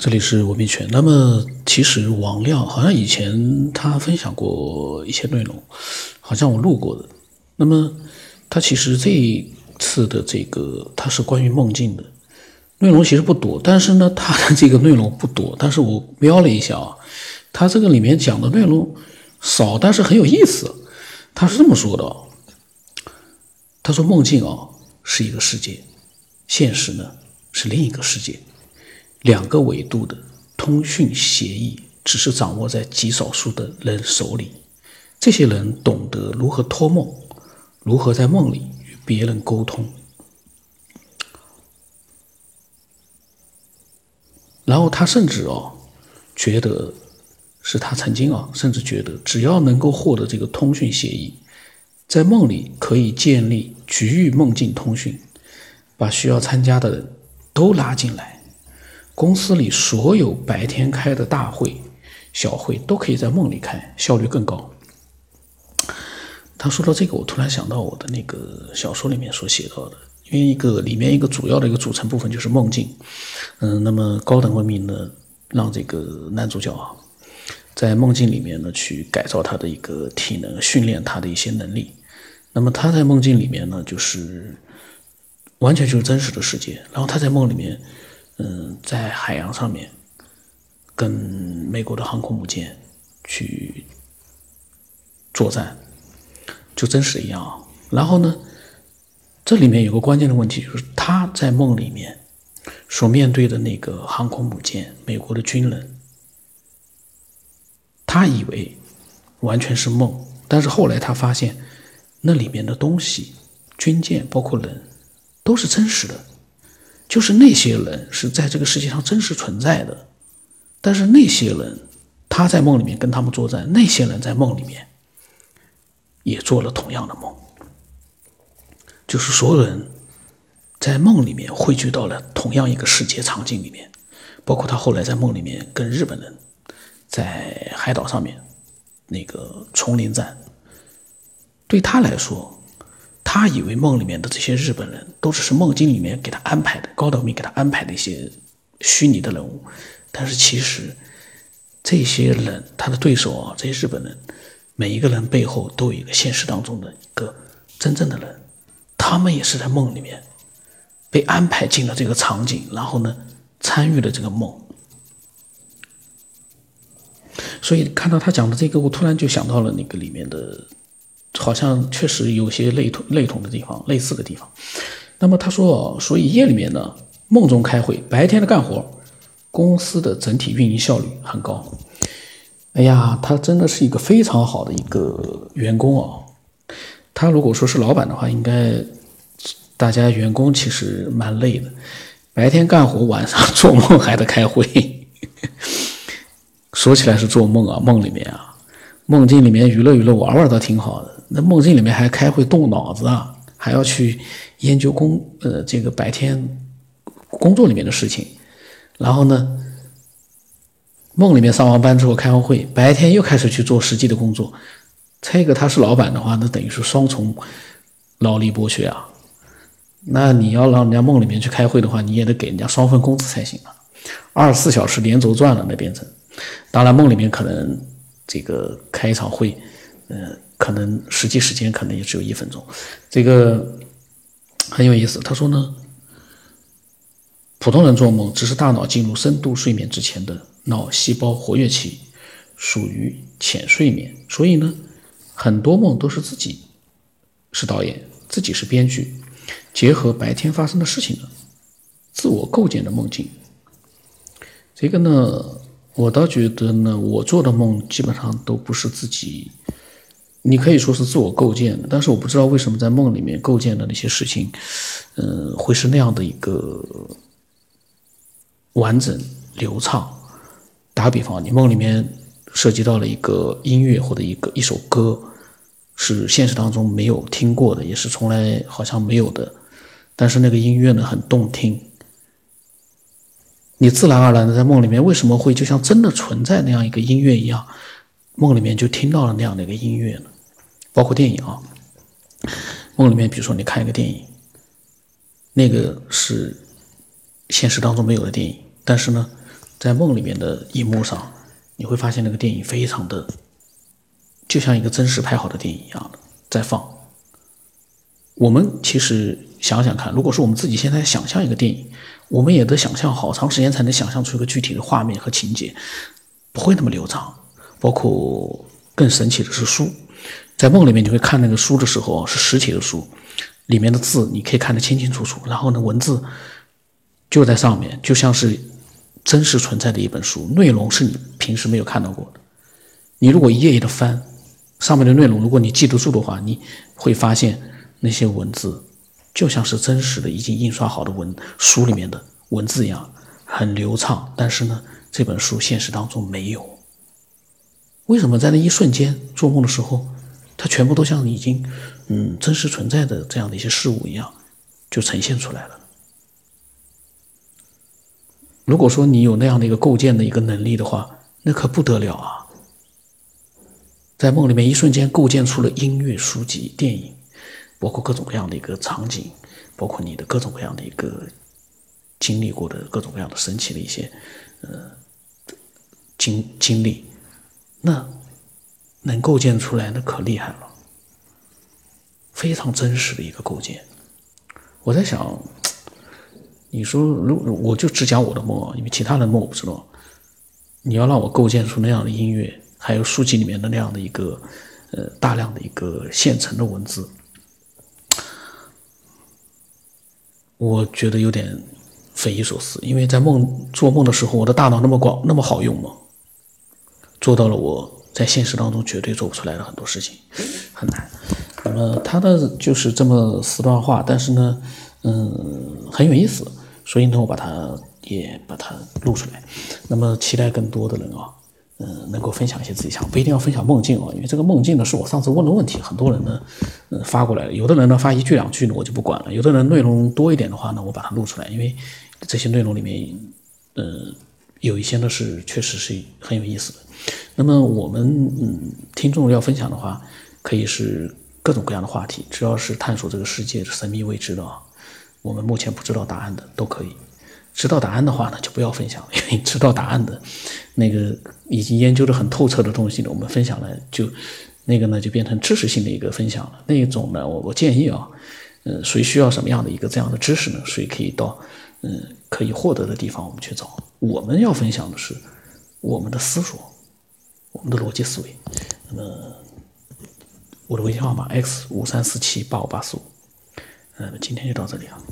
这里是文明圈。那么，其实王亮好像以前他分享过一些内容，好像我录过的。那么，他其实这一次的这个，他是关于梦境的内容，其实不多。但是呢，他的这个内容不多，但是我瞄了一下啊，他这个里面讲的内容少，但是很有意思。他是这么说的：他说梦境啊是一个世界，现实呢是另一个世界。两个维度的通讯协议，只是掌握在极少数的人手里。这些人懂得如何托梦，如何在梦里与别人沟通。然后他甚至啊，觉得是他曾经啊，甚至觉得只要能够获得这个通讯协议，在梦里可以建立局域梦境通讯，把需要参加的人都拉进来。公司里所有白天开的大会、小会都可以在梦里开，效率更高。他说到这个，我突然想到我的那个小说里面所写到的，因为一个里面一个主要的一个组成部分就是梦境。嗯，那么高等文明呢，让这个男主角啊，在梦境里面呢去改造他的一个体能，训练他的一些能力。那么他在梦境里面呢，就是完全就是真实的世界，然后他在梦里面。嗯，在海洋上面跟美国的航空母舰去作战，就真实一样啊。然后呢，这里面有个关键的问题，就是他在梦里面所面对的那个航空母舰，美国的军人，他以为完全是梦，但是后来他发现那里面的东西，军舰包括人，都是真实的。就是那些人是在这个世界上真实存在的，但是那些人他在梦里面跟他们作战，那些人在梦里面也做了同样的梦，就是所有人在梦里面汇聚到了同样一个世界场景里面，包括他后来在梦里面跟日本人在海岛上面那个丛林战，对他来说。他以为梦里面的这些日本人都只是梦境里面给他安排的高德明给他安排的一些虚拟的人物，但是其实这些人他的对手啊，这些日本人每一个人背后都有一个现实当中的一个真正的人，他们也是在梦里面被安排进了这个场景，然后呢参与了这个梦。所以看到他讲的这个，我突然就想到了那个里面的。好像确实有些类同类同的地方，类似的地方。那么他说，所以夜里面呢，梦中开会，白天的干活，公司的整体运营效率很高。哎呀，他真的是一个非常好的一个员工啊。他如果说是老板的话，应该大家员工其实蛮累的，白天干活，晚上做梦还得开会。说起来是做梦啊，梦里面啊，梦境里面娱乐娱乐玩玩倒挺好的。那梦境里面还开会动脑子啊，还要去研究工呃这个白天工作里面的事情，然后呢，梦里面上完班之后开完会，白天又开始去做实际的工作。这个他是老板的话，那等于是双重劳力剥削啊。那你要让人家梦里面去开会的话，你也得给人家双份工资才行啊。二十四小时连轴转了，那变成。当然梦里面可能这个开一场会，嗯。可能实际时间可能也只有一分钟，这个很有意思。他说呢，普通人做梦只是大脑进入深度睡眠之前的脑细胞活跃期，属于浅睡眠。所以呢，很多梦都是自己是导演，自己是编剧，结合白天发生的事情的自我构建的梦境。这个呢，我倒觉得呢，我做的梦基本上都不是自己。你可以说是自我构建的，但是我不知道为什么在梦里面构建的那些事情，嗯，会是那样的一个完整流畅。打比方，你梦里面涉及到了一个音乐或者一个一首歌，是现实当中没有听过的，也是从来好像没有的，但是那个音乐呢很动听，你自然而然的在梦里面为什么会就像真的存在那样一个音乐一样？梦里面就听到了那样的一个音乐呢，包括电影啊。梦里面，比如说你看一个电影，那个是现实当中没有的电影，但是呢，在梦里面的荧幕上，你会发现那个电影非常的，就像一个真实拍好的电影一样的在放。我们其实想想看，如果说我们自己现在想象一个电影，我们也得想象好长时间才能想象出一个具体的画面和情节，不会那么流畅。包括更神奇的是书，在梦里面你会看那个书的时候是实体的书，里面的字你可以看得清清楚楚，然后呢文字就在上面，就像是真实存在的一本书，内容是你平时没有看到过的。你如果一页页的翻上面的内容，如果你记得住的话，你会发现。那些文字就像是真实的、已经印刷好的文书里面的文字一样，很流畅。但是呢，这本书现实当中没有。为什么在那一瞬间做梦的时候，它全部都像已经嗯真实存在的这样的一些事物一样，就呈现出来了？如果说你有那样的一个构建的一个能力的话，那可不得了啊！在梦里面一瞬间构建出了音乐、书籍、电影。包括各种各样的一个场景，包括你的各种各样的一个经历过的各种各样的神奇的一些呃经经历，那能构建出来，那可厉害了，非常真实的一个构建。我在想，你说如我就只讲我的梦，因为其他的梦我不知道。你要让我构建出那样的音乐，还有书籍里面的那样的一个呃大量的一个现成的文字。我觉得有点匪夷所思，因为在梦做梦的时候，我的大脑那么广，那么好用吗？做到了我在现实当中绝对做不出来的很多事情，很难。那么他的就是这么四段话，但是呢，嗯，很有意思，所以呢，我把它也把它录出来。那么期待更多的人啊。嗯，能够分享一些自己想，不一定要分享梦境啊，因为这个梦境呢是我上次问的问题，很多人呢，嗯，发过来了，有的人呢发一句两句呢我就不管了，有的人内容多一点的话呢，我把它录出来，因为这些内容里面，嗯，有一些呢是确实是很有意思的。那么我们嗯，听众要分享的话，可以是各种各样的话题，只要是探索这个世界的神秘未知的啊，我们目前不知道答案的都可以。知道答案的话呢，就不要分享，因为知道答案的，那个已经研究的很透彻的东西呢，我们分享了就，那个呢就变成知识性的一个分享了。那一种呢，我我建议啊，呃，谁需要什么样的一个这样的知识呢？谁可以到嗯可以获得的地方我们去找。我们要分享的是我们的思索，我们的逻辑思维。那么我的微信号码 x 五三四七八五八四五，嗯，今天就到这里了。